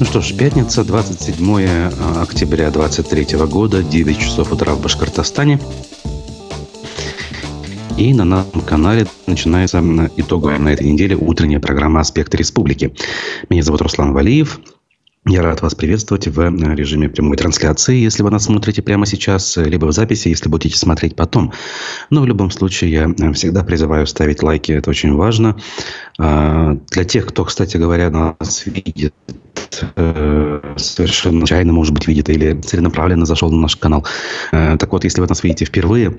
Ну что ж, пятница, 27 октября 2023 года, 9 часов утра в Башкортостане. И на нашем канале начинается итоговая на этой неделе утренняя программа «Аспекты республики». Меня зовут Руслан Валиев. Я рад вас приветствовать в э, режиме прямой трансляции, если вы нас смотрите прямо сейчас, либо в записи, если будете смотреть потом. Но в любом случае я э, всегда призываю ставить лайки, это очень важно. А, для тех, кто, кстати говоря, нас видит э, совершенно случайно, может быть, видит или целенаправленно зашел на наш канал. Так вот, если вы нас видите впервые,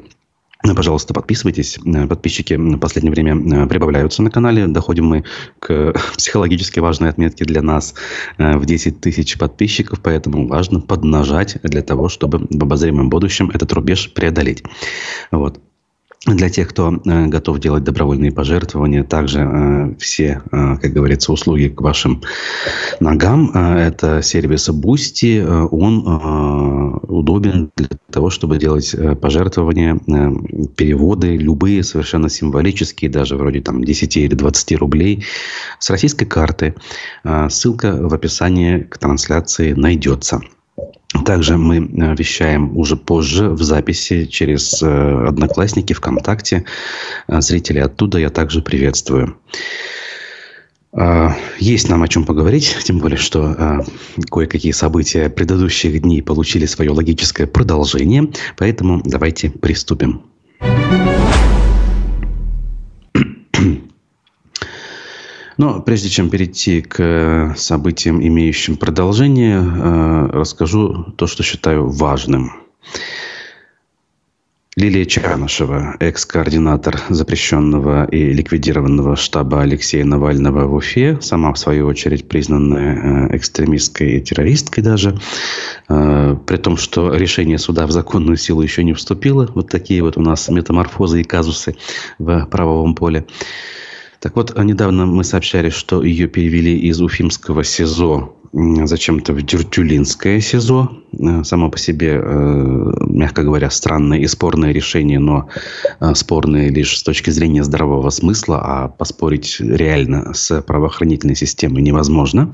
пожалуйста, подписывайтесь. Э, подписчики в последнее время э, прибавляются на канале. Доходим мы к психологически важной отметке для нас э, в 10 тысяч подписчиков. Поэтому важно поднажать для того, чтобы в обозримом будущем этот рубеж преодолеть. Вот. Для тех, кто э, готов делать добровольные пожертвования, также э, все, э, как говорится, услуги к вашим ногам. Это сервис Boosty. Он удобен для того, чтобы делать пожертвования, переводы, любые совершенно символические, даже вроде там 10 или 20 рублей с российской карты. Ссылка в описании к трансляции найдется. Также мы э, вещаем уже позже в записи через э, Одноклассники, ВКонтакте. Э, зрители оттуда я также приветствую. Есть нам о чем поговорить, тем более, что кое-какие события предыдущих дней получили свое логическое продолжение, поэтому давайте приступим. Но прежде чем перейти к э, событиям, имеющим продолжение, э, расскажу то, что считаю важным. Лилия Чанышева, экс-координатор запрещенного и ликвидированного штаба Алексея Навального в Уфе, сама в свою очередь признанная э, экстремисткой и террористкой даже, при том, что решение суда в законную силу еще не вступило. Вот такие вот у нас метаморфозы и казусы в правовом поле. Так вот, недавно мы сообщали, что ее перевели из Уфимского СИЗО зачем-то в Дюртюлинское СИЗО. Э, само по себе, э, мягко говоря, странное и спорное решение, но э, спорное лишь с точки зрения здравого смысла, а поспорить реально с правоохранительной системой невозможно.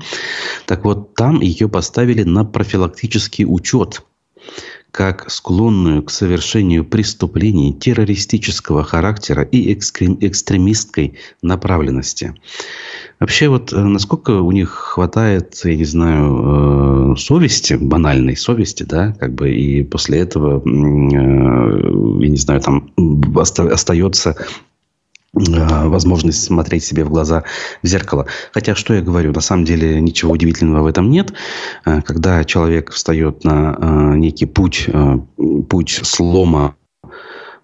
Так вот, там ее поставили на профилактический учет как склонную к совершению преступлений террористического характера и экстремистской направленности. Вообще, вот э, насколько у них хватает, я не знаю, э, совести, банальной совести, да, как бы, и после этого, э, я не знаю, там остается возможность смотреть себе в глаза в зеркало. Хотя, что я говорю, на самом деле ничего удивительного в этом нет. Э, когда человек встает на э, некий путь, путь слома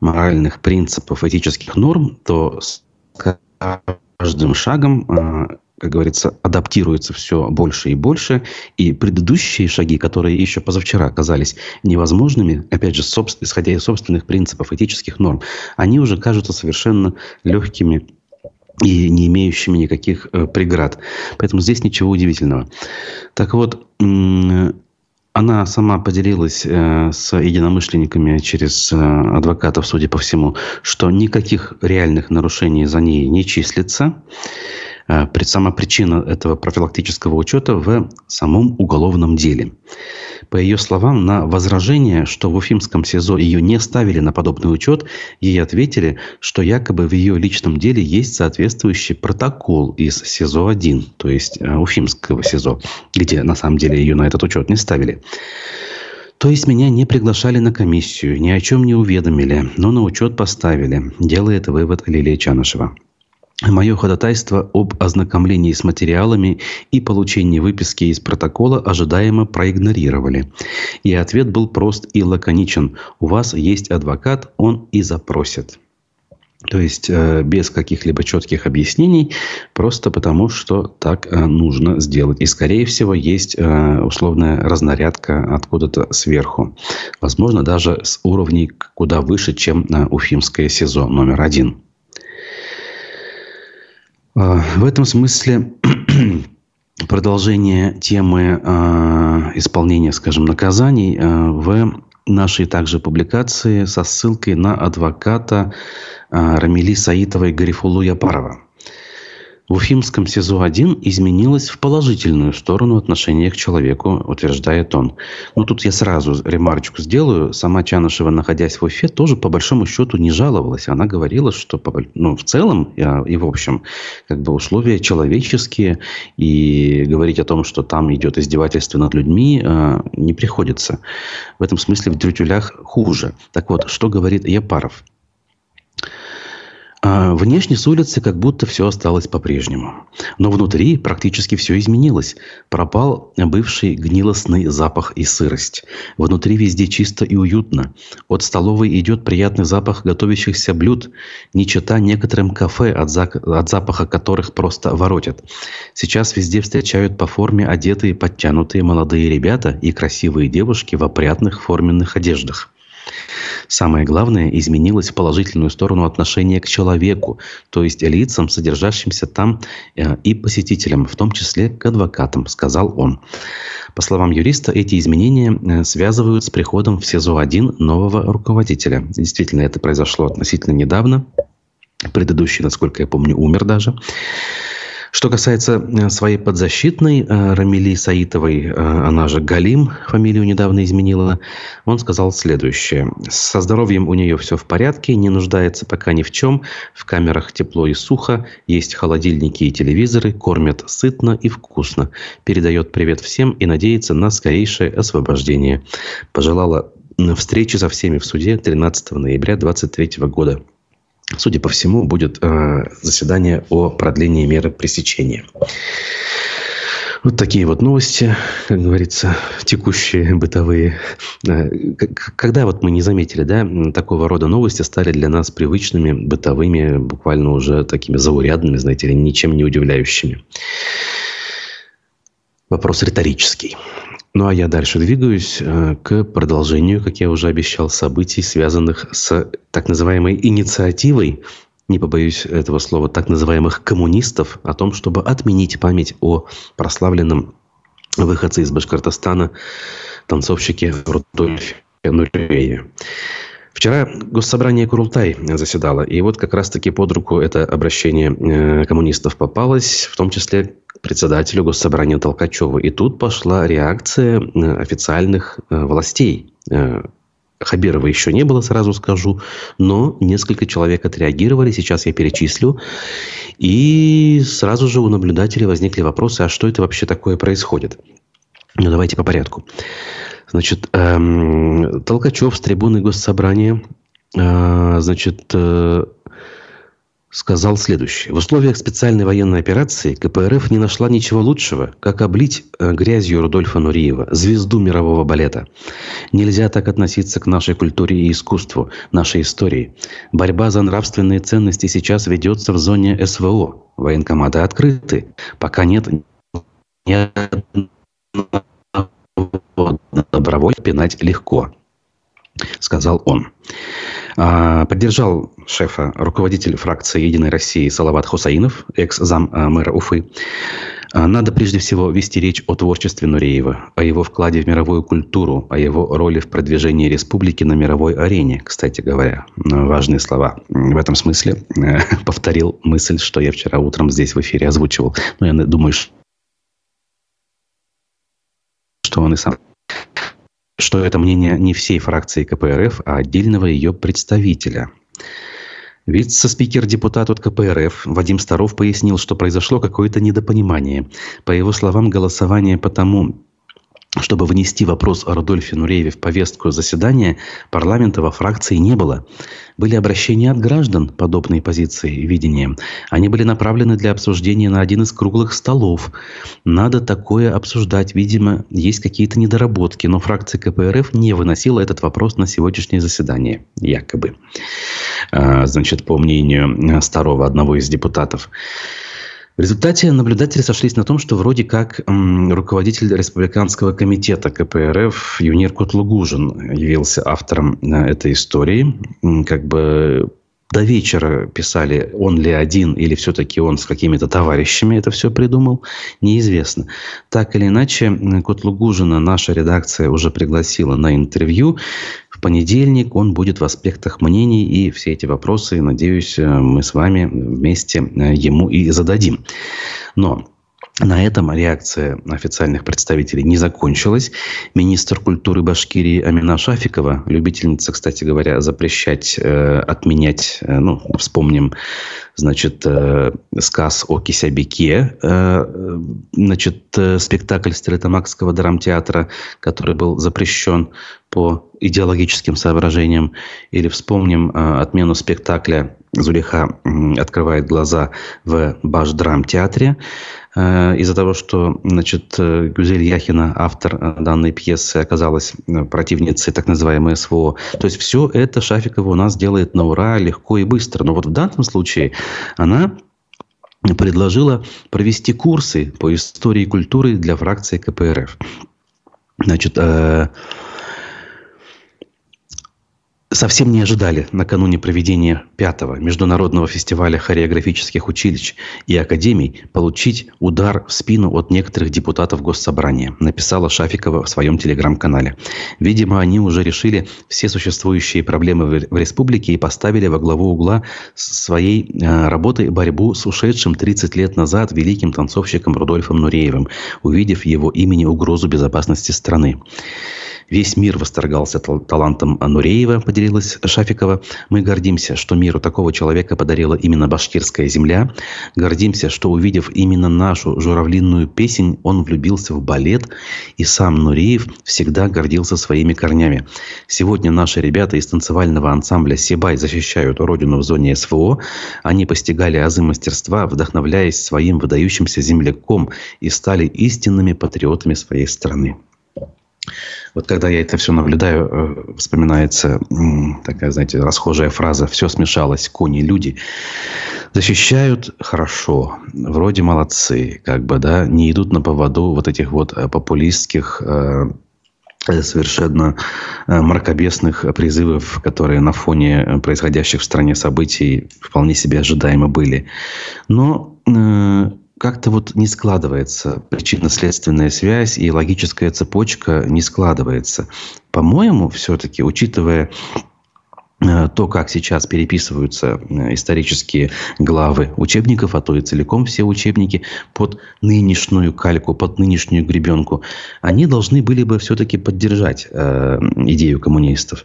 моральных принципов, этических норм, то с каждым шагом как говорится, адаптируется все больше и больше. И предыдущие шаги, которые еще позавчера оказались невозможными, опять же, собствен, исходя из собственных принципов, этических норм, они уже кажутся совершенно легкими и не имеющими никаких э, преград. Поэтому здесь ничего удивительного. Так вот, она сама поделилась э, с единомышленниками через э, адвокатов, судя по всему, что никаких реальных нарушений за ней не числится. Э, сама причина этого профилактического учета в самом уголовном деле. По ее словам, на возражение, что в Уфимском СИЗО ее не ставили на подобный учет, ей ответили, что якобы в ее личном деле есть соответствующий протокол из СИЗО-1, то есть э, Уфимского СИЗО, где на самом деле ее на этот учет не ставили. То есть меня не приглашали на комиссию, ни о чем не уведомили, но на учет поставили, делает вывод Лилия Чанышева. Мое ходатайство об ознакомлении с материалами и получении выписки из протокола ожидаемо проигнорировали. И ответ был прост и лаконичен. У вас есть адвокат, он и запросит. То есть э, без каких-либо четких объяснений, просто потому что так э, нужно сделать. И, скорее всего, есть э, условная разнарядка откуда-то сверху. Возможно, даже с уровней куда выше, чем Уфимское СИЗО номер один. А, в этом смысле продолжение темы а, исполнения, скажем, наказаний а, в нашей также публикации со ссылкой на адвоката Рамили Саитова и Гарифулу Япарова. В Уфимском СИЗО-1 изменилось в положительную сторону отношения к человеку, утверждает он. Ну, тут я сразу ремарочку сделаю. Сама Чанышева, находясь в Уфе, тоже по большому счету не жаловалась. Она говорила, что ну, в целом и в общем как бы условия человеческие. И говорить о том, что там идет издевательство над людьми, э, не приходится. В этом смысле в Трютюлях хуже. Так вот, что говорит Япаров? А внешне с улицы как будто все осталось по-прежнему. Но внутри практически все изменилось. Пропал бывший гнилостный запах и сырость. Внутри везде чисто и уютно. От столовой идет приятный запах готовящихся блюд. Не чита некоторым кафе, от, за... от запаха которых просто воротят. Сейчас везде встречают по форме одетые, подтянутые молодые ребята и красивые девушки в опрятных форменных одеждах. Самое главное, изменилось в положительную сторону отношение к человеку, то есть лицам, содержащимся там э, и посетителям, в том числе к адвокатам, сказал он. По словам юриста, эти изменения э, связывают с приходом в СИЗО-1 нового руководителя. Действительно, это произошло относительно недавно. Предыдущий, насколько я помню, умер даже. Что касается э, своей подзащитной э, Рамили Саитовой, э, она же Галим, фамилию недавно изменила, он сказал следующее. Со здоровьем у нее все в порядке, не нуждается пока ни в чем, в камерах тепло и сухо, есть холодильники и телевизоры, кормят сытно и вкусно. Передает привет всем и надеется на скорейшее освобождение. Пожелала встречи со всеми в суде 13 ноября 2023 года судя по всему, будет э, заседание о продлении меры пресечения. Вот такие вот новости, как говорится, текущие, бытовые. Э, когда вот мы не заметили, да, такого рода новости стали для нас привычными, бытовыми, буквально уже такими заурядными, знаете ли, ничем не удивляющими. Вопрос риторический. Ну а я дальше двигаюсь э, к продолжению, как я уже обещал, событий, связанных с так называемой инициативой, не побоюсь этого слова, так называемых коммунистов, о том, чтобы отменить память о прославленном выходце из Башкортостана, танцовщике Рудольфе Нурееве. Вчера Госсобрание Курултай заседало, и вот как раз-таки под руку это обращение э, коммунистов попалось, в том числе председателю Госсобрания Толкачеву. И тут пошла реакция э, официальных э, властей. Хабирова еще не было, сразу скажу, но несколько человек отреагировали, сейчас я перечислю. И сразу же у наблюдателей возникли вопросы, а что это вообще такое происходит? Ну, давайте по порядку. Значит, эм, Толкачев с трибуны Госсобрания, э, значит, э, сказал следующее. В условиях специальной военной операции КПРФ не нашла ничего лучшего, как облить э, грязью Рудольфа Нуриева, звезду мирового балета. Нельзя так относиться к нашей культуре и искусству, нашей истории. Борьба за нравственные ценности сейчас ведется в зоне СВО. Военкоматы открыты. Пока нет ни добровольно пинать легко, сказал он. А, поддержал шефа руководитель фракции «Единой России» Салават Хусаинов, экс-зам а, мэра Уфы. А, надо прежде всего вести речь о творчестве Нуреева, о его вкладе в мировую культуру, о его роли в продвижении республики на мировой арене, кстати говоря. Важные слова. В этом смысле э, повторил мысль, что я вчера утром здесь в эфире озвучивал. Но я думаю, что он и сам что это мнение не всей фракции КПРФ, а отдельного ее представителя. Вице-спикер депутат от КПРФ Вадим Старов пояснил, что произошло какое-то недопонимание. По его словам, голосование по тому, чтобы внести вопрос о Рудольфе Нурееве в повестку заседания, парламента во фракции не было. Были обращения от граждан подобной позиции и видения. Они были направлены для обсуждения на один из круглых столов. Надо такое обсуждать. Видимо, есть какие-то недоработки, но фракция КПРФ не выносила этот вопрос на сегодняшнее заседание. Якобы. А, значит, по мнению старого одного из депутатов. В результате наблюдатели сошлись на том, что вроде как руководитель республиканского комитета КПРФ Юнир Кутлугужин явился автором э, этой истории. Как бы до вечера писали, он ли один или все-таки он с какими-то товарищами это все придумал, неизвестно. Так или иначе, Котлугужина наша редакция уже пригласила на интервью. Понедельник он будет в аспектах мнений, и все эти вопросы, надеюсь, мы с вами вместе ему и зададим. Но на этом реакция официальных представителей не закончилась. Министр культуры Башкирии Амина Шафикова, любительница, кстати говоря, запрещать, э, отменять, э, ну, вспомним, значит, э, сказ о Кисябике, э, значит, э, спектакль Стрелетомакского драмтеатра, который был запрещен по идеологическим соображениям. Или вспомним э, отмену спектакля «Зулиха открывает глаза» в Баш-драм-театре. Э, из-за того, что значит, э, Гюзель Яхина, автор э, данной пьесы, оказалась противницей так называемой СВО. То есть все это Шафикова у нас делает на ура, легко и быстро. Но вот в данном случае она предложила провести курсы по истории культуры для фракции КПРФ. Значит, совсем не ожидали накануне проведения пятого международного фестиваля хореографических училищ и академий получить удар в спину от некоторых депутатов Госсобрания, написала Шафикова в своем телеграм-канале. Видимо, они уже решили все существующие проблемы в республике и поставили во главу угла своей э, работы борьбу с ушедшим 30 лет назад великим танцовщиком Рудольфом Нуреевым, увидев его имени угрозу безопасности страны. Весь мир восторгался талантом Нуреева, поделилась Шафикова. Мы гордимся, что миру такого человека подарила именно башкирская земля. Гордимся, что увидев именно нашу журавлинную песень, он влюбился в балет. И сам Нуреев всегда гордился своими корнями. Сегодня наши ребята из танцевального ансамбля «Сибай» защищают родину в зоне СВО. Они постигали азы мастерства, вдохновляясь своим выдающимся земляком и стали истинными патриотами своей страны. Вот когда я это все наблюдаю, э, вспоминается такая, знаете, расхожая фраза «все смешалось, кони, люди». Защищают хорошо, вроде молодцы, как бы, да, не идут на поводу вот этих вот э, популистских э, совершенно мракобесных призывов, которые на фоне происходящих в стране событий вполне себе ожидаемо были. Но как-то вот не складывается причинно-следственная связь и логическая цепочка не складывается. По-моему, все-таки, учитывая Э, то, как сейчас переписываются э, исторические главы учебников, а то и целиком все учебники под нынешнюю кальку, под нынешнюю гребенку, они должны были бы все-таки поддержать э, идею коммунистов.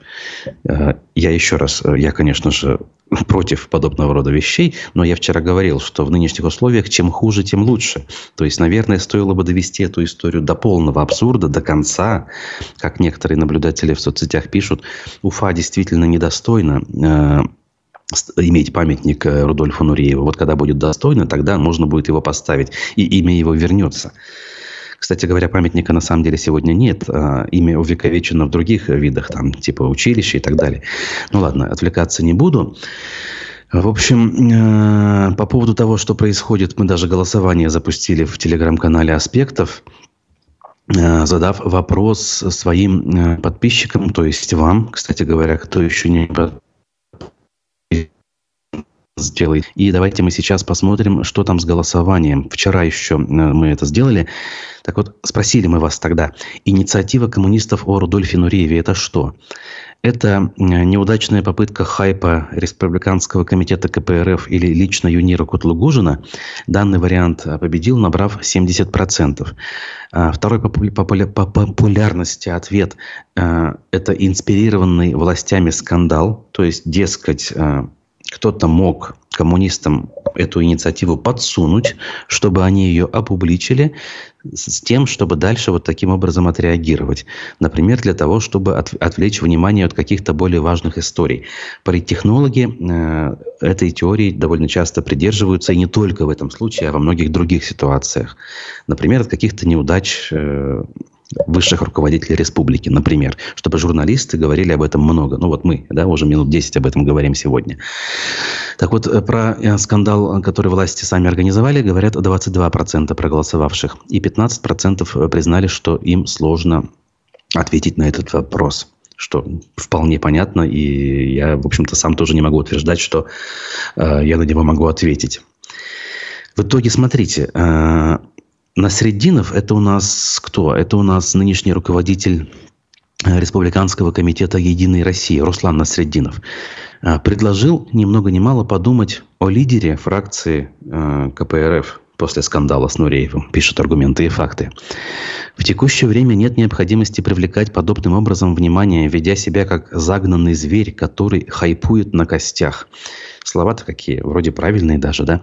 Э, я еще раз, э, я, конечно же, против подобного рода вещей, но я вчера говорил, что в нынешних условиях чем хуже, тем лучше. То есть, наверное, стоило бы довести эту историю до полного абсурда, до конца, как некоторые наблюдатели в соцсетях пишут, Уфа действительно недостойна э, иметь памятник э, Рудольфу Нурееву. Вот когда будет достойно, тогда можно будет его поставить, и имя его вернется. Кстати говоря, памятника на самом деле сегодня нет. А имя увековечено в других видах, там, типа училища и так далее. Ну ладно, отвлекаться не буду. В общем, э, по поводу того, что происходит, мы даже голосование запустили в телеграм-канале «Аспектов», э, задав вопрос своим подписчикам, то есть вам, кстати говоря, кто еще не сделай. И давайте мы сейчас посмотрим, что там с голосованием. Вчера еще э, мы это сделали. Так вот, спросили мы вас тогда, инициатива коммунистов о Рудольфе Нурееве – это что? Это э, неудачная попытка хайпа Республиканского комитета КПРФ или лично Юнира Кутлугужина. Данный вариант победил, набрав 70%. А второй по популярности ответ э, – это инспирированный властями скандал. То есть, дескать, кто-то мог коммунистам эту инициативу подсунуть, чтобы они ее опубличили, с тем, чтобы дальше вот таким образом отреагировать. Например, для того, чтобы от, отвлечь внимание от каких-то более важных историй. Политтехнологи э, этой теории довольно часто придерживаются, и не только в этом случае, а во многих других ситуациях. Например, от каких-то неудач э, высших руководителей республики, например, чтобы журналисты говорили об этом много. Ну вот мы, да, уже минут 10 об этом говорим сегодня. Так вот, э, про э, скандал, который власти сами организовали, говорят 22% проголосовавших. И 15% признали, что им сложно ответить на этот вопрос что вполне понятно, и я, в общем-то, сам тоже не могу утверждать, что э, я на него могу ответить. В итоге, смотрите, э, Насреддинов – это у нас кто? Это у нас нынешний руководитель Республиканского комитета «Единой России» Руслан Насреддинов предложил ни много ни мало подумать о лидере фракции КПРФ после скандала с Нуреевым, пишут аргументы и факты. В текущее время нет необходимости привлекать подобным образом внимание, ведя себя как загнанный зверь, который хайпует на костях. Слова-то какие, вроде правильные даже, да?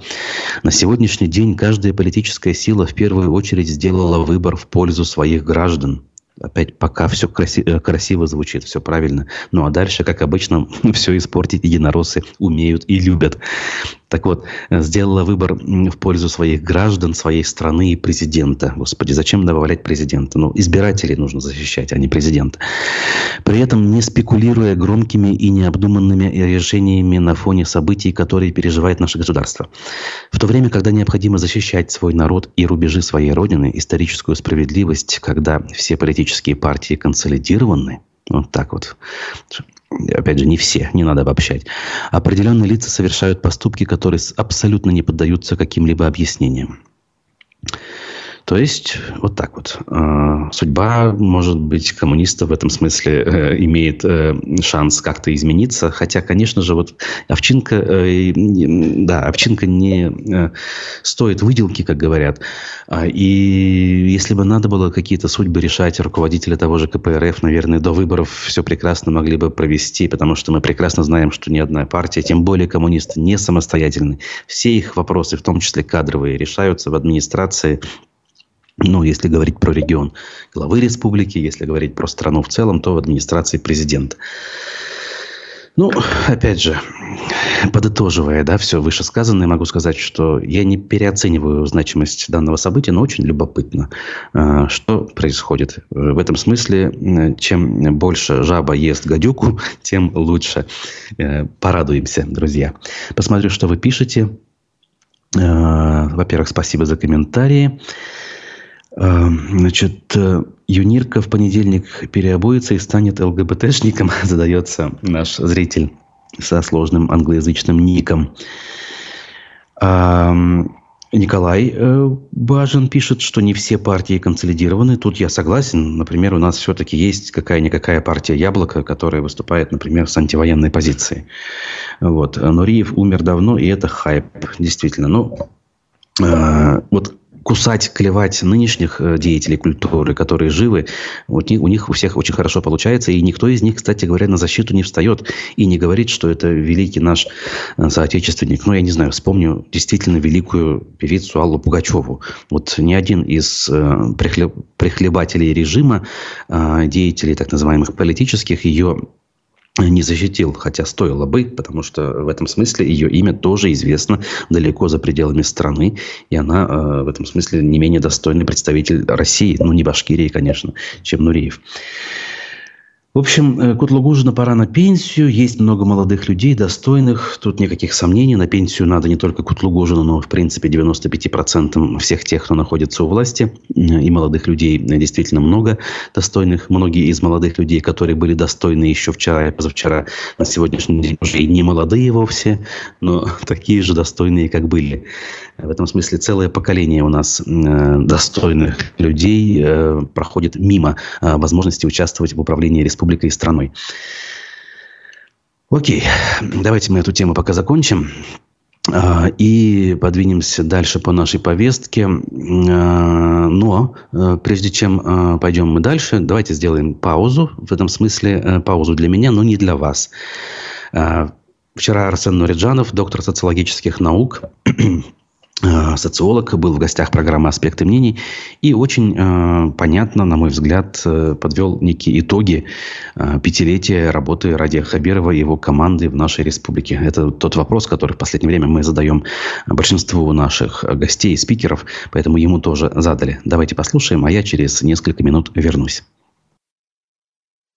На сегодняшний день каждая политическая сила в первую очередь сделала выбор в пользу своих граждан. Опять пока все краси- э, красиво звучит, все правильно. Ну а дальше, как обычно, все испортить единороссы умеют и любят. Так вот, сделала выбор в пользу своих граждан, своей страны и президента. Господи, зачем добавлять президента? Ну, избирателей нужно защищать, а не президента. При этом не спекулируя громкими и необдуманными решениями на фоне событий, которые переживает наше государство. В то время, когда необходимо защищать свой народ и рубежи своей родины, историческую справедливость, когда все политические партии консолидированы, вот так вот опять же, не все, не надо обобщать, определенные лица совершают поступки, которые абсолютно не поддаются каким-либо объяснениям. То есть, вот так вот. А, судьба, может быть, коммунистов в этом смысле э, имеет э, шанс как-то измениться. Хотя, конечно же, вот овчинка, э, да, овчинка не стоит выделки, как говорят. А, и если бы надо было какие-то судьбы решать, руководители того же КПРФ, наверное, до выборов все прекрасно могли бы провести, потому что мы прекрасно знаем, что ни одна партия, тем более коммунисты, не самостоятельны. Все их вопросы, в том числе кадровые, решаются в администрации ну, если говорить про регион главы республики, если говорить про страну в целом, то в администрации президента. Ну, опять же, подытоживая, да, все вышесказанное, могу сказать, что я не переоцениваю значимость данного события, но очень любопытно, а, что происходит. В этом смысле, чем больше жаба ест гадюку, тем лучше. Э, порадуемся, друзья. Посмотрю, что вы пишете. Э, во-первых, спасибо за комментарии. Эм, значит, э, Юнирка в понедельник переобуется и станет ЛГБТшником, задается наш зритель со сложным англоязычным ником. Эм, Николай э, Бажин пишет, что не все партии консолидированы. Тут я согласен. Например, у нас все-таки есть какая-никакая партия «Яблоко», которая выступает, например, с антивоенной позицией. Вот. Но Риев умер давно, и это хайп, действительно. Ну, э, вот кусать, клевать нынешних э, деятелей культуры, которые живы, вот у них у всех очень хорошо получается, и никто из них, кстати говоря, на защиту не встает и не говорит, что это великий наш э, соотечественник. Ну, я не знаю, вспомню действительно великую певицу Аллу Пугачеву. Вот ни один из э, прихлебателей режима, деятелей так называемых политических, ее не защитил, хотя стоило бы, потому что в этом смысле ее имя тоже известно далеко за пределами страны, и она э, в этом смысле не менее достойный представитель России, ну не Башкирии, конечно, чем Нуриев. В общем, э, Кутлугужина пора на пенсию. Есть много молодых людей, достойных. Тут никаких сомнений. На пенсию надо не только Кутлугужину, но, в принципе, 95% всех тех, кто находится у власти. И молодых людей действительно много достойных. Многие из молодых людей, которые были достойны еще вчера и позавчера, на сегодняшний день уже и не молодые вовсе, но такие же достойные, как были. В этом смысле целое поколение у нас э, достойных людей э, проходит мимо возможности участвовать в управлении республикой республикой и страной. Окей, давайте мы эту тему пока закончим. А, и подвинемся дальше по нашей повестке. А, но а, прежде чем пойдем мы дальше, давайте сделаем паузу. В этом смысле э, паузу для меня, но не для вас. Вчера Арсен Нуриджанов, доктор социологических наук, социолог, был в гостях программы «Аспекты мнений» и очень э, понятно, на мой взгляд, э, подвел некие итоги э, пятилетия работы Радия Хабирова и его команды в нашей республике. Это тот вопрос, который в последнее время мы задаем большинству наших гостей и спикеров, поэтому ему тоже задали. Давайте послушаем, а я через несколько минут вернусь.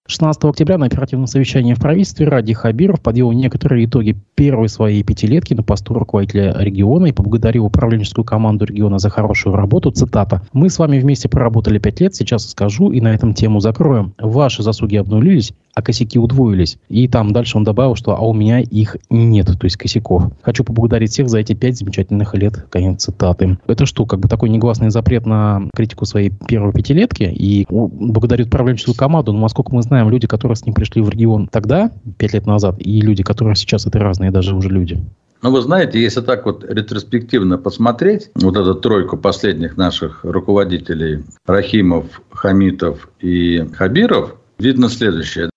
16 октября на оперативном совещании в правительстве Ради Хабиров подвел некоторые итоги первой своей пятилетки на посту руководителя региона и поблагодарил управленческую команду региона за хорошую работу. Цитата. «Мы с вами вместе проработали пять лет, сейчас скажу и на этом тему закроем. Ваши заслуги обнулились, а косяки удвоились. И там дальше он добавил, что а у меня их нет, то есть косяков. Хочу поблагодарить всех за эти пять замечательных лет. Конец цитаты. Это что, как бы такой негласный запрет на критику своей первой пятилетки? И благодарю управленческую команду, но насколько мы знаем, люди, которые с ним пришли в регион тогда, пять лет назад, и люди, которые сейчас, это разные даже уже люди. Ну, вы знаете, если так вот ретроспективно посмотреть, вот эту тройку последних наших руководителей, Рахимов, Хамитов и Хабиров, видно следующее.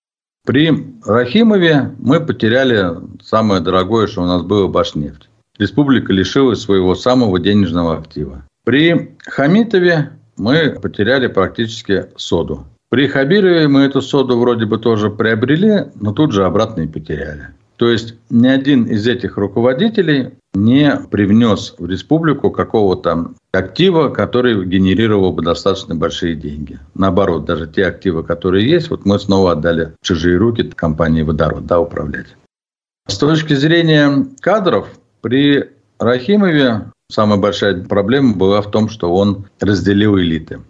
При Рахимове мы потеряли самое дорогое, что у нас было, Башнефть. Республика лишилась своего самого денежного актива. При Хамитове мы потеряли практически соду. При Хабирове мы эту соду вроде бы тоже приобрели, но тут же обратно и потеряли. То есть ни один из этих руководителей не привнес в республику какого-то актива, который генерировал бы достаточно большие деньги. Наоборот, даже те активы, которые есть, вот мы снова отдали в чужие руки компании «Водород» да, управлять. С точки зрения кадров, при Рахимове самая большая проблема была в том, что он разделил элиты.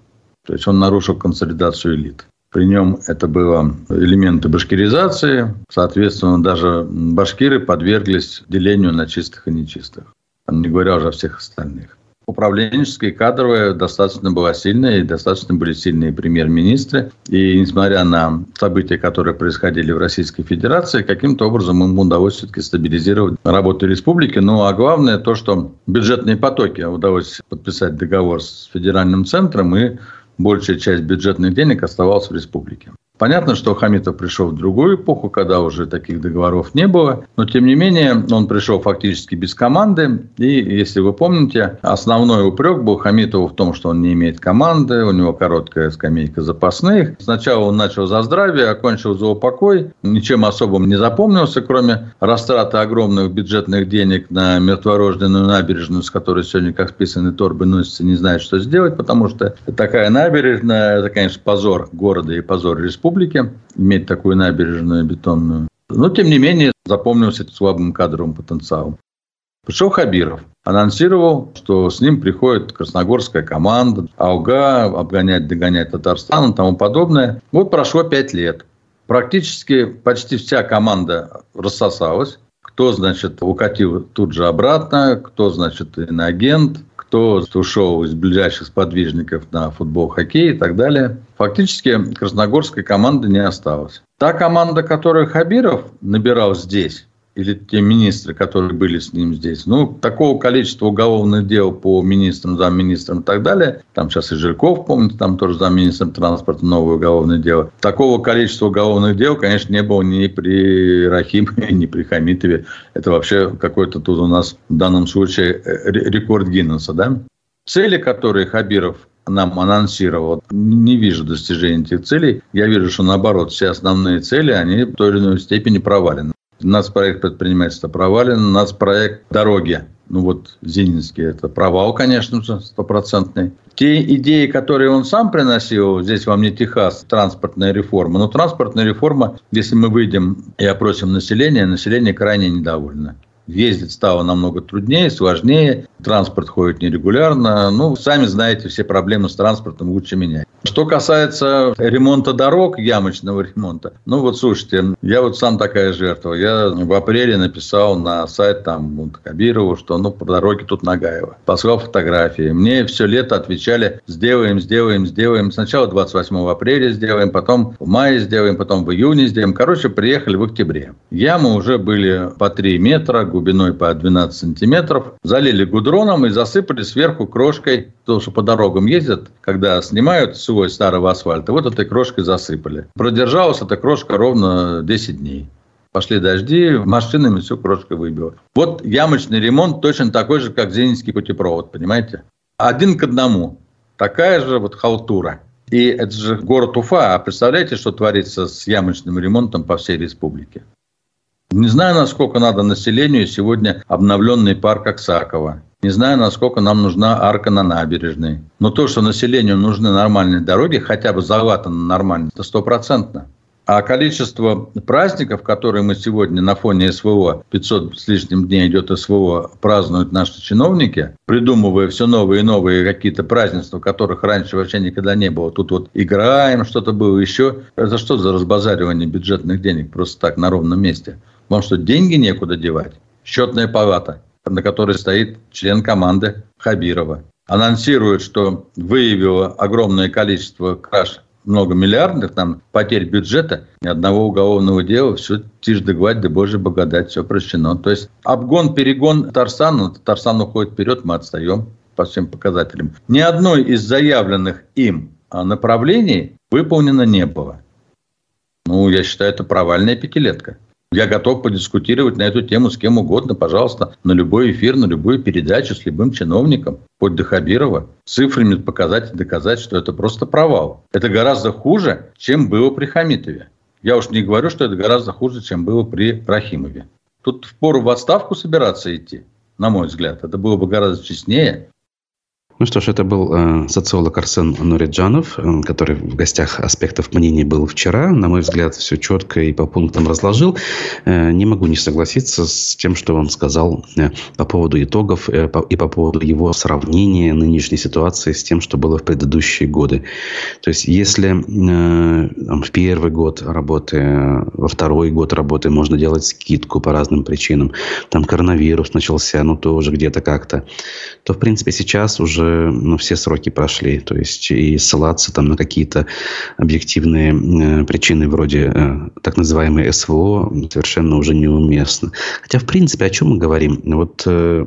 То есть он нарушил консолидацию элит. При нем это было элементы башкиризации. Соответственно, даже башкиры подверглись делению на чистых и нечистых. Не говоря уже о всех остальных. Управленческая и кадровая достаточно была сильная, и достаточно были сильные премьер-министры. И несмотря на события, которые происходили в Российской Федерации, каким-то образом им удалось все-таки стабилизировать работу республики. Ну, а главное то, что бюджетные потоки удалось подписать договор с федеральным центром и большая часть бюджетных денег оставалась в республике. Понятно, что Хамитов пришел в другую эпоху, когда уже таких договоров не было, но тем не менее он пришел фактически без команды. И, если вы помните, основной упрек был Хамитову в том, что он не имеет команды, у него короткая скамейка запасных. Сначала он начал за здравие, окончил за упокой, ничем особым не запомнился, кроме растраты огромных бюджетных денег на мертворожденную набережную, с которой сегодня как списанные торбы носятся, не знает, что сделать, потому что такая набережная, это, конечно, позор города и позор республики республике, иметь такую набережную бетонную. Но, тем не менее, запомнился слабым кадровым потенциалом. Пришел Хабиров, анонсировал, что с ним приходит красногорская команда, Ауга, обгонять, догонять Татарстан и тому подобное. Вот прошло пять лет. Практически почти вся команда рассосалась. Кто, значит, укатил тут же обратно, кто, значит, иноагент, кто ушел из ближайших сподвижников на футбол, хоккей и так далее. Фактически красногорской команды не осталось. Та команда, которую Хабиров набирал здесь, или те министры, которые были с ним здесь. Ну, такого количества уголовных дел по министрам, замминистрам и так далее. Там сейчас и Жирков, помните, там тоже замминистром транспорта новое уголовное дело. Такого количества уголовных дел, конечно, не было ни при Рахимове, ни при Хамитове. Это вообще какой-то тут у нас в данном случае рекорд Гиннесса, да? Цели, которые Хабиров нам анонсировал. Не вижу достижения этих целей. Я вижу, что наоборот, все основные цели, они в той или иной степени провалены. Нацпроект предпринимательства провален, нацпроект дороги. Ну вот Зининский это провал, конечно же, стопроцентный. Те идеи, которые он сам приносил, здесь вам не Техас, транспортная реформа. Но транспортная реформа, если мы выйдем и опросим население, население крайне недовольно. Ездить стало намного труднее, сложнее, транспорт ходит нерегулярно. Ну, сами знаете все проблемы с транспортом лучше меня. Что касается ремонта дорог, ямочного ремонта, ну вот слушайте, я вот сам такая жертва. Я в апреле написал на сайт там Кабирову, что ну по дороге тут Нагаева. Послал фотографии. Мне все лето отвечали, сделаем, сделаем, сделаем. Сначала 28 апреля сделаем, потом в мае сделаем, потом в июне сделаем. Короче, приехали в октябре. Ямы уже были по 3 метра, глубиной по 12 сантиметров. Залили гудроном и засыпали сверху крошкой, то, что по дорогам ездят, когда снимают свой старого асфальта, вот этой крошкой засыпали. Продержалась эта крошка ровно 10 дней. Пошли дожди, машинами всю крошку выбило. Вот ямочный ремонт точно такой же, как Зенинский путепровод, понимаете? Один к одному. Такая же вот халтура. И это же город Уфа. А представляете, что творится с ямочным ремонтом по всей республике? Не знаю, насколько надо населению сегодня обновленный парк Аксакова. Не знаю, насколько нам нужна арка на набережной. Но то, что населению нужны нормальные дороги, хотя бы залатаны нормально, это стопроцентно. А количество праздников, которые мы сегодня на фоне СВО, 500 с лишним дней идет СВО, празднуют наши чиновники, придумывая все новые и новые какие-то празднества, которых раньше вообще никогда не было. Тут вот играем, что-то было еще. Это что за разбазаривание бюджетных денег просто так на ровном месте? Вам что, деньги некуда девать? Счетная палата, на которой стоит член команды Хабирова, анонсирует, что выявила огромное количество краж многомиллиардных там потерь бюджета, ни одного уголовного дела, все тишь да гладь, да божья благодать, все прощено. То есть обгон, перегон Тарсана, Тарсан уходит вперед, мы отстаем по всем показателям. Ни одной из заявленных им направлений выполнено не было. Ну, я считаю, это провальная пятилетка. Я готов подискутировать на эту тему с кем угодно, пожалуйста, на любой эфир, на любую передачу с любым чиновником, хоть до Хабирова, цифрами показать и доказать, что это просто провал. Это гораздо хуже, чем было при Хамитове. Я уж не говорю, что это гораздо хуже, чем было при Рахимове. Тут впору в отставку собираться идти, на мой взгляд. Это было бы гораздо честнее, ну что ж, это был э, социолог Арсен Нуриджанов, э, который в гостях аспектов мнений был вчера. На мой взгляд, все четко и по пунктам разложил. Э, не могу не согласиться с тем, что он сказал по поводу итогов и по поводу его сравнения нынешней ситуации с тем, что было в предыдущие годы. То есть, если там, в первый год работы, во второй год работы можно делать скидку по разным причинам, там коронавирус начался, ну тоже где-то как-то, то, в принципе, сейчас уже ну, все сроки прошли. То есть и ссылаться там на какие-то объективные э, причины вроде э, так называемой СВО совершенно уже неуместно. Хотя, в принципе, о чем мы говорим? Вот э,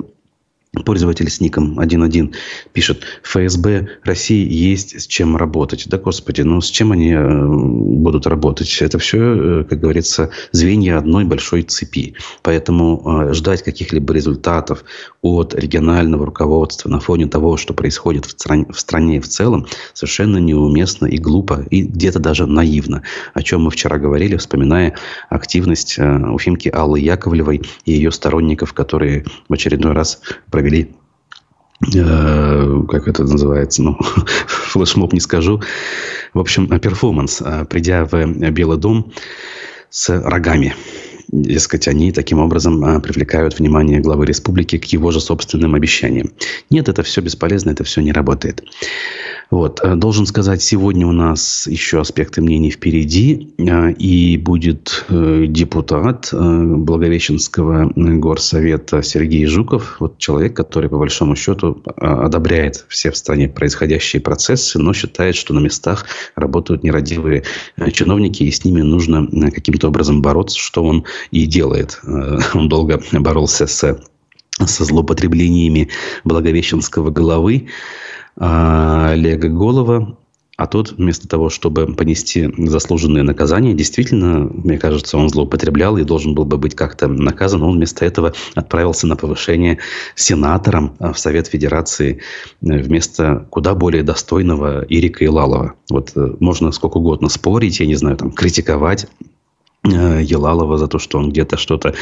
Пользователь с ником 1.1 пишет, ФСБ России есть с чем работать. Да, господи, ну с чем они э, будут работать? Это все, э, как говорится, звенья одной большой цепи. Поэтому э, ждать каких-либо результатов от регионального руководства на фоне того, что происходит в стране, в целом, совершенно неуместно и глупо, и где-то даже наивно. О чем мы вчера говорили, вспоминая активность Уфимки Аллы Яковлевой и ее сторонников, которые в очередной раз провели провели э, как это называется, ну, флешмоб не скажу. В общем, перформанс, э, придя в Белый дом с рогами. Дескать, они таким образом э, привлекают внимание главы республики к его же собственным обещаниям. Нет, это все бесполезно, это все не работает. Вот. Э, должен сказать, сегодня у нас еще аспекты мнений впереди. Э, и будет э, депутат Благовещенского горсовета Сергей Жуков. Вот человек, который, по большому счету, одобряет все в стране происходящие процессы, но считает, что на местах работают нерадивые чиновники, и с ними нужно каким-то образом бороться, что он и делает. Он долго боролся с со злоупотреблениями Благовещенского головы. А, Олега Голова. А тот, вместо того, чтобы понести заслуженное наказание, действительно, мне кажется, он злоупотреблял и должен был бы быть как-то наказан. Он вместо этого отправился на повышение сенатором в Совет Федерации э, вместо куда более достойного Ирика Илалова. Вот э, можно сколько угодно спорить, я не знаю, там, критиковать э, Елалова за то, что он где-то что-то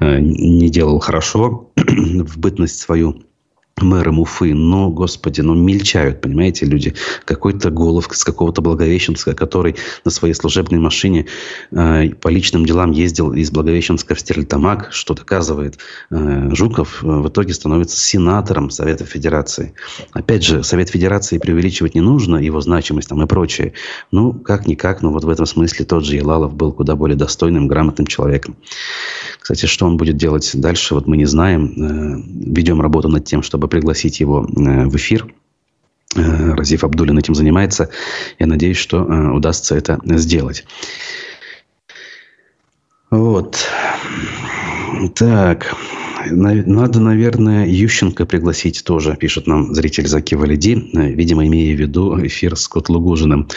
не делал хорошо в бытность свою мэром Уфы, но, господи, ну, мельчают, понимаете, люди. Какой-то Голов с какого-то Благовещенска, который на своей служебной машине э, по личным делам ездил из Благовещенска в Стерлитамак, что доказывает э, Жуков, э, в итоге становится сенатором Совета Федерации. Опять же, Совет Федерации преувеличивать не нужно, его значимость там и прочее. Ну, как-никак, но вот в этом смысле тот же Елалов был куда более достойным, грамотным человеком. Кстати, что он будет делать дальше, вот мы не знаем. Э, ведем работу над тем, чтобы пригласить его э, в эфир. Э, Разив Абдулин этим занимается. Я надеюсь, что удастся это сделать. Вот. Так. Надо, наверное, Ющенко пригласить тоже, пишет нам зритель Заки Валиди, э, видимо, имея в виду эфир с Котлугужиным.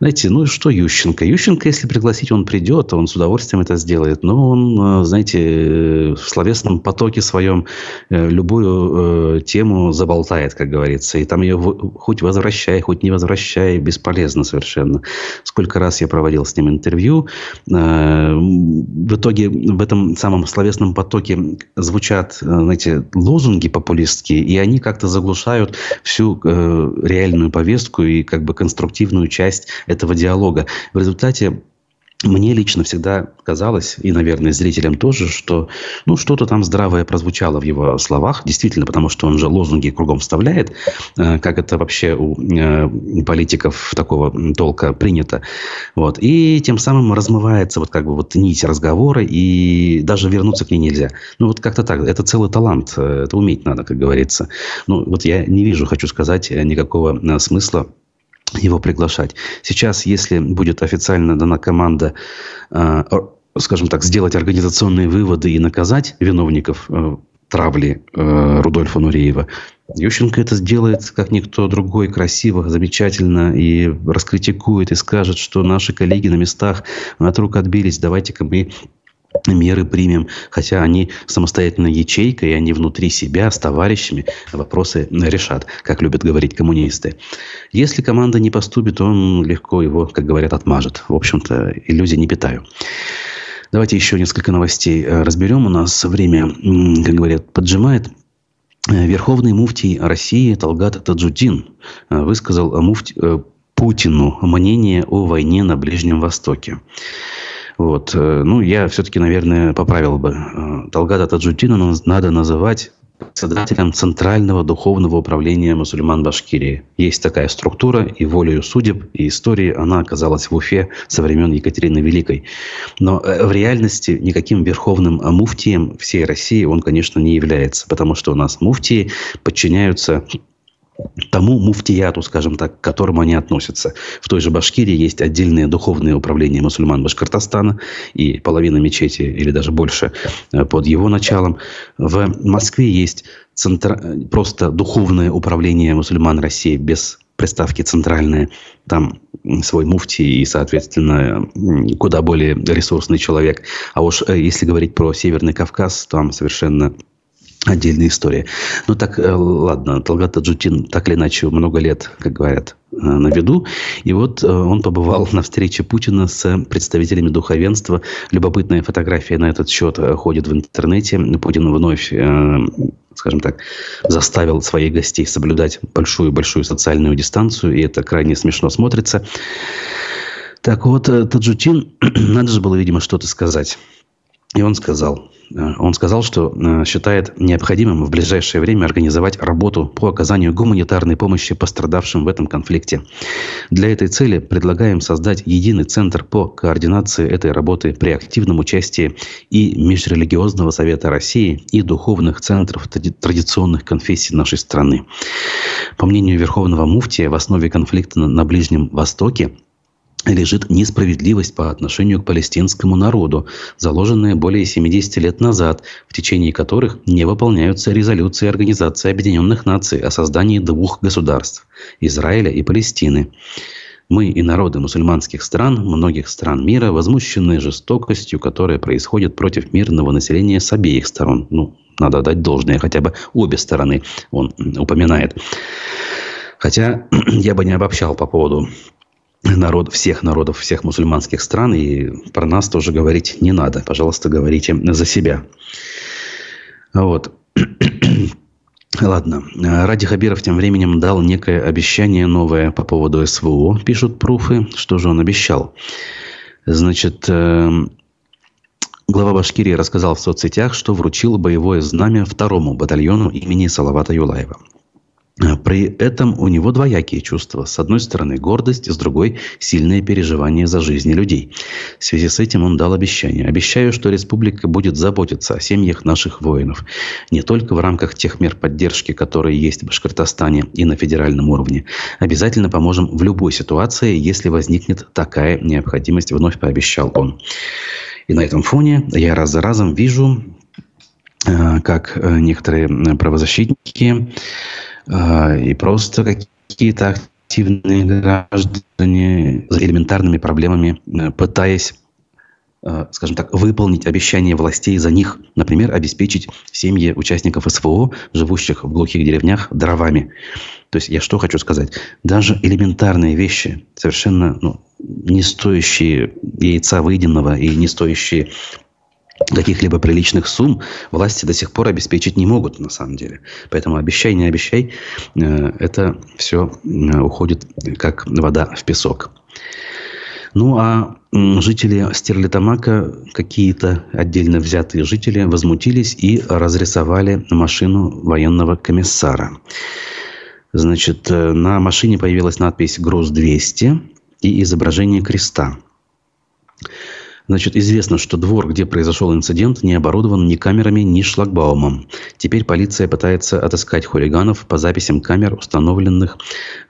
Знаете, ну что Ющенко? Ющенко, если пригласить, он придет, он с удовольствием это сделает. Но он, э, знаете, э, в словесном потоке своем любую тему заболтает, как говорится. И там ее хоть возвращай, хоть не возвращай, бесполезно совершенно. Сколько раз я проводил с ним интервью. В итоге в этом самом словесном потоке звучит звучат, э, знаете, лозунги популистские, и они как-то заглушают всю э, реальную повестку и как бы конструктивную часть этого диалога. В результате мне лично всегда казалось, и, наверное, зрителям тоже, что ну, что-то там здравое прозвучало в его словах. Действительно, потому что он же лозунги кругом вставляет, э, как это вообще у э, политиков такого толка принято. Вот. И тем самым размывается вот как бы вот нить разговора, и даже вернуться к ней нельзя. Ну, вот как-то так. Это целый талант. Э, это уметь надо, как говорится. Ну, вот я не вижу, хочу сказать, никакого смысла его приглашать. Сейчас, если будет официально дана команда, э, скажем так, сделать организационные выводы и наказать виновников э, травли э, Рудольфа Нуреева, Ющенко это сделает, как никто другой, красиво, замечательно и раскритикует и скажет, что наши коллеги на местах от рук отбились, давайте-ка мы меры примем, хотя они самостоятельная ячейка, и они внутри себя с товарищами вопросы решат, как любят говорить коммунисты. Если команда не поступит, он легко его, как говорят, отмажет. В общем-то, иллюзий не питаю. Давайте еще несколько новостей э, разберем. У нас время, как говорят, поджимает. Э, Верховный муфтий России Талгат Таджудин э, высказал муфти, Путину мнение о войне на Ближнем Востоке. Вот. Э, ну, я все-таки, наверное, поправил бы. Э, Талгата Таджутина надо называть председателем Центрального духовного управления мусульман Башкирии. Есть такая структура, и волею судеб, и истории она оказалась в Уфе со времен Екатерины Великой. Но э, в реальности никаким верховным муфтием всей России он, конечно, не является, потому что у нас муфтии подчиняются тому муфтияту, скажем так, к которому они относятся. В той же Башкирии есть отдельное духовное управление мусульман Башкортостана и половина мечети, или даже больше, э, под его началом. В Москве есть центр... просто духовное управление мусульман России без приставки центральная, там свой муфти и, соответственно, куда более ресурсный человек. А уж э, если говорить про Северный Кавказ, там совершенно Отдельная история. Ну так, э, ладно, Талгат Таджутин так или иначе много лет, как говорят, э, на виду. И вот э, он побывал на встрече Путина с представителями духовенства. Любопытная фотография на этот счет ходит в интернете. Путин вновь, скажем так, заставил своих гостей соблюдать большую-большую социальную дистанцию. И это крайне смешно смотрится. Так вот, Таджутин, надо же было, видимо, что-то сказать. И он сказал, он сказал, что э, считает необходимым в ближайшее время организовать работу по оказанию гуманитарной помощи пострадавшим в этом конфликте. Для этой цели предлагаем создать единый центр по координации этой работы при активном участии и Межрелигиозного совета России, и духовных центров традиционных конфессий нашей страны. По мнению Верховного Муфтия, в основе конфликта на Ближнем Востоке лежит несправедливость по отношению к палестинскому народу, заложенная более 70 лет назад, в течение которых не выполняются резолюции Организации Объединенных Наций о создании двух государств – Израиля и Палестины. Мы и народы мусульманских стран, многих стран мира, возмущены жестокостью, которая происходит против мирного населения с обеих сторон. Ну, надо дать должное, хотя бы обе стороны он упоминает. Хотя я бы не обобщал по поводу народ, всех народов, всех мусульманских стран. И про нас тоже говорить не надо. Пожалуйста, говорите за себя. Вот. Ладно. Ради Хабиров тем временем дал некое обещание новое по поводу СВО, пишут пруфы. Что же он обещал? Значит, эм, глава Башкирии рассказал в соцсетях, что вручил боевое знамя второму батальону имени Салавата Юлаева. А при этом у него двоякие чувства. С одной стороны гордость, с другой сильное переживание за жизни людей. В связи с этим он дал обещание. Обещаю, что республика будет заботиться о семьях наших воинов. Не только в рамках тех мер поддержки, которые есть в Башкортостане и на федеральном уровне. Обязательно поможем в любой ситуации, если возникнет такая необходимость, вновь пообещал он. И на этом фоне я раз за разом вижу, э, как э, некоторые правозащитники а, и просто какие-то активные граждане с элементарными проблемами, э, пытаясь э, скажем так, выполнить обещания властей за них. Например, обеспечить семьи участников СВО, живущих в глухих деревнях, дровами. То есть я что хочу сказать? Даже элементарные вещи, совершенно ну, не стоящие яйца выеденного и не стоящие каких-либо приличных сумм власти до сих пор обеспечить не могут на самом деле. Поэтому обещай, не обещай, э, это все э, уходит как вода в песок. Ну а жители Стерлитамака, какие-то отдельно взятые жители, возмутились и разрисовали машину военного комиссара. Значит, э, на машине появилась надпись «Груз-200» и изображение креста. Значит, известно, что двор, где произошел инцидент, не оборудован ни камерами, ни шлагбаумом. Теперь полиция пытается отыскать хулиганов по записям камер, установленных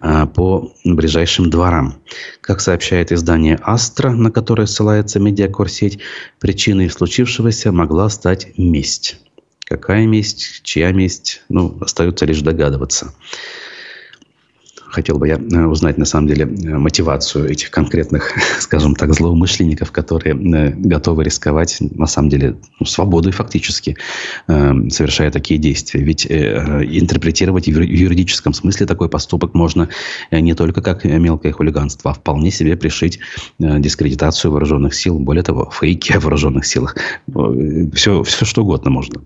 а, по ближайшим дворам. Как сообщает издание «Астра», на которое ссылается медиакорсеть, причиной случившегося могла стать месть. Какая месть, чья месть, ну, остается лишь догадываться хотел бы я э, узнать, на самом деле, э, мотивацию этих конкретных, скажем так, злоумышленников, которые э, готовы рисковать, на самом деле, ну, свободой фактически, совершая такие действия. Ведь интерпретировать в юридическом смысле такой поступок можно не только как мелкое хулиганство, а вполне себе пришить дискредитацию вооруженных сил, более того, фейки о вооруженных силах. Все, все что угодно можно.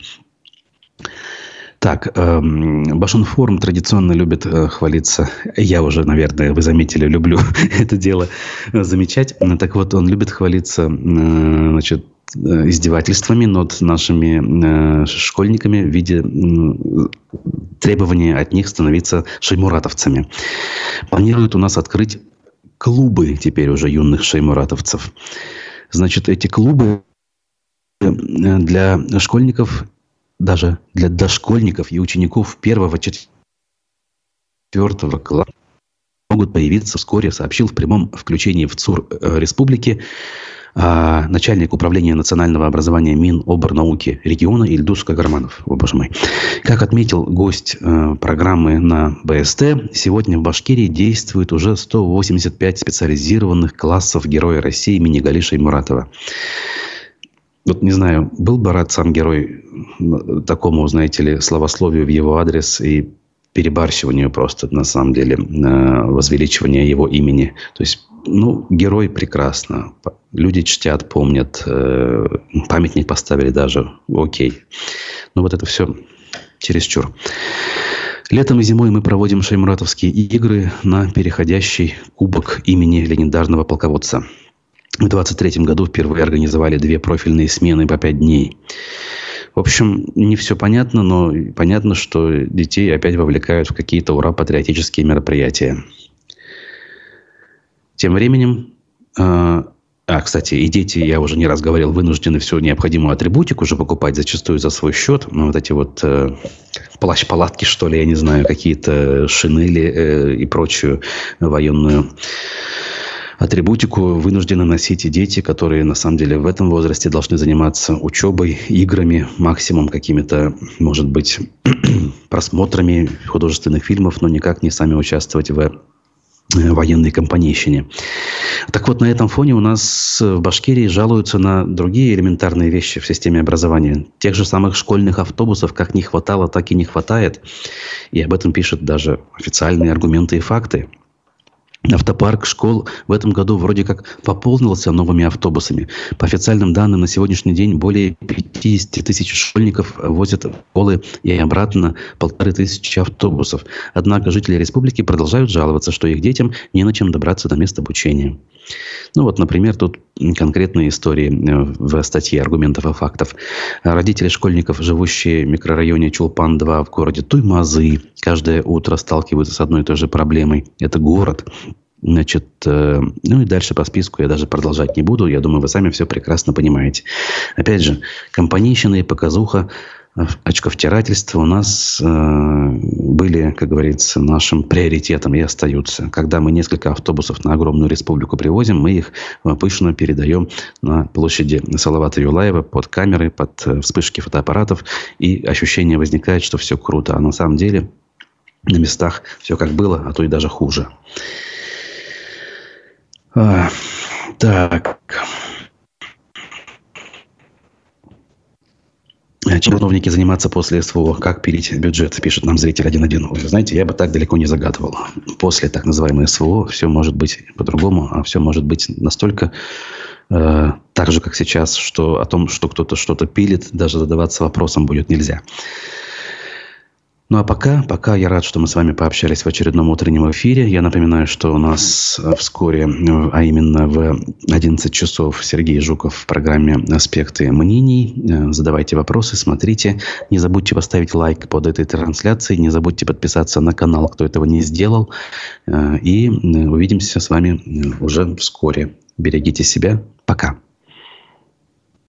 Так, эм, Башинформ традиционно любит э, хвалиться. Я уже, наверное, вы заметили, люблю это дело замечать. Так вот, он любит хвалиться, э, значит, э, издевательствами над нашими э, школьниками в виде э, требования от них становиться шеймуратовцами. Планирует у нас открыть клубы теперь уже юных шеймуратовцев. Значит, эти клубы э, для школьников даже для дошкольников и учеников первого четвертого класса могут появиться вскоре, сообщил в прямом включении в ЦУР э, республики а, начальник управления национального образования Миноборнауки региона Ильдус Кагарманов. О, боже мой. Как отметил гость э, программы на БСТ, сегодня в Башкирии действует уже 185 специализированных классов Героя России имени Галиша Муратова. Вот не знаю, был бы рад сам герой такому, знаете ли, словословию в его адрес и перебарщиванию просто, на самом деле, возвеличивания его имени. То есть, ну, герой прекрасно. Люди чтят, помнят. Э, памятник поставили даже. Окей. Но вот это все чересчур. Летом и зимой мы проводим шеймуратовские игры на переходящий кубок имени легендарного полководца. В 23 году впервые организовали две профильные смены по пять дней. В общем, не все понятно, но понятно, что детей опять вовлекают в какие-то ура-патриотические мероприятия. Тем временем, э, а, кстати, и дети, я уже не раз говорил, вынуждены всю необходимую атрибутику уже покупать зачастую за свой счет. Ну, вот эти вот э, плащ-палатки, что ли, я не знаю, какие-то шинели э, и прочую военную атрибутику вынуждены носить и дети, которые на самом деле в этом возрасте должны заниматься учебой, играми, максимум какими-то, может быть, просмотрами художественных фильмов, но никак не сами участвовать в э, военной компанейщине. Так вот, на этом фоне у нас в Башкирии жалуются на другие элементарные вещи в системе образования. Тех же самых школьных автобусов как не хватало, так и не хватает. И об этом пишут даже официальные аргументы и факты. Автопарк школ в этом году вроде как пополнился новыми автобусами. По официальным данным, на сегодняшний день более 50 тысяч школьников возят в школы и обратно полторы тысячи автобусов. Однако жители республики продолжают жаловаться, что их детям не на чем добраться до места обучения. Ну вот, например, тут конкретные истории э, в статье «Аргументов и фактов». Родители школьников, живущие в микрорайоне Чулпан-2 в городе Туймазы, каждое утро сталкиваются с одной и той же проблемой. Это город. Значит, э, ну и дальше по списку я даже продолжать не буду. Я думаю, вы сами все прекрасно понимаете. Опять же, компанейщина и показуха очковтирательства у нас э, были, как говорится, нашим приоритетом и остаются. Когда мы несколько автобусов на огромную республику привозим, мы их пышно передаем на площади Салавата Юлаева под камеры, под э, вспышки фотоаппаратов, и ощущение возникает, что все круто. А на самом деле на местах все как было, а то и даже хуже. А, так. чиновники заниматься после СВО, как пилить бюджет, пишет нам зритель 1.1. Вы знаете, я бы так далеко не загадывал. После так называемой СВО все может быть по-другому, а все может быть настолько э, так же, как сейчас, что о том, что кто-то что-то пилит, даже задаваться вопросом будет нельзя. Ну а пока, пока я рад, что мы с вами пообщались в очередном утреннем эфире. Я напоминаю, что у нас вскоре, а именно в 11 часов, Сергей Жуков в программе «Аспекты мнений». Задавайте вопросы, смотрите. Не забудьте поставить лайк под этой трансляцией. Не забудьте подписаться на канал, кто этого не сделал. И увидимся с вами уже вскоре. Берегите себя. Пока.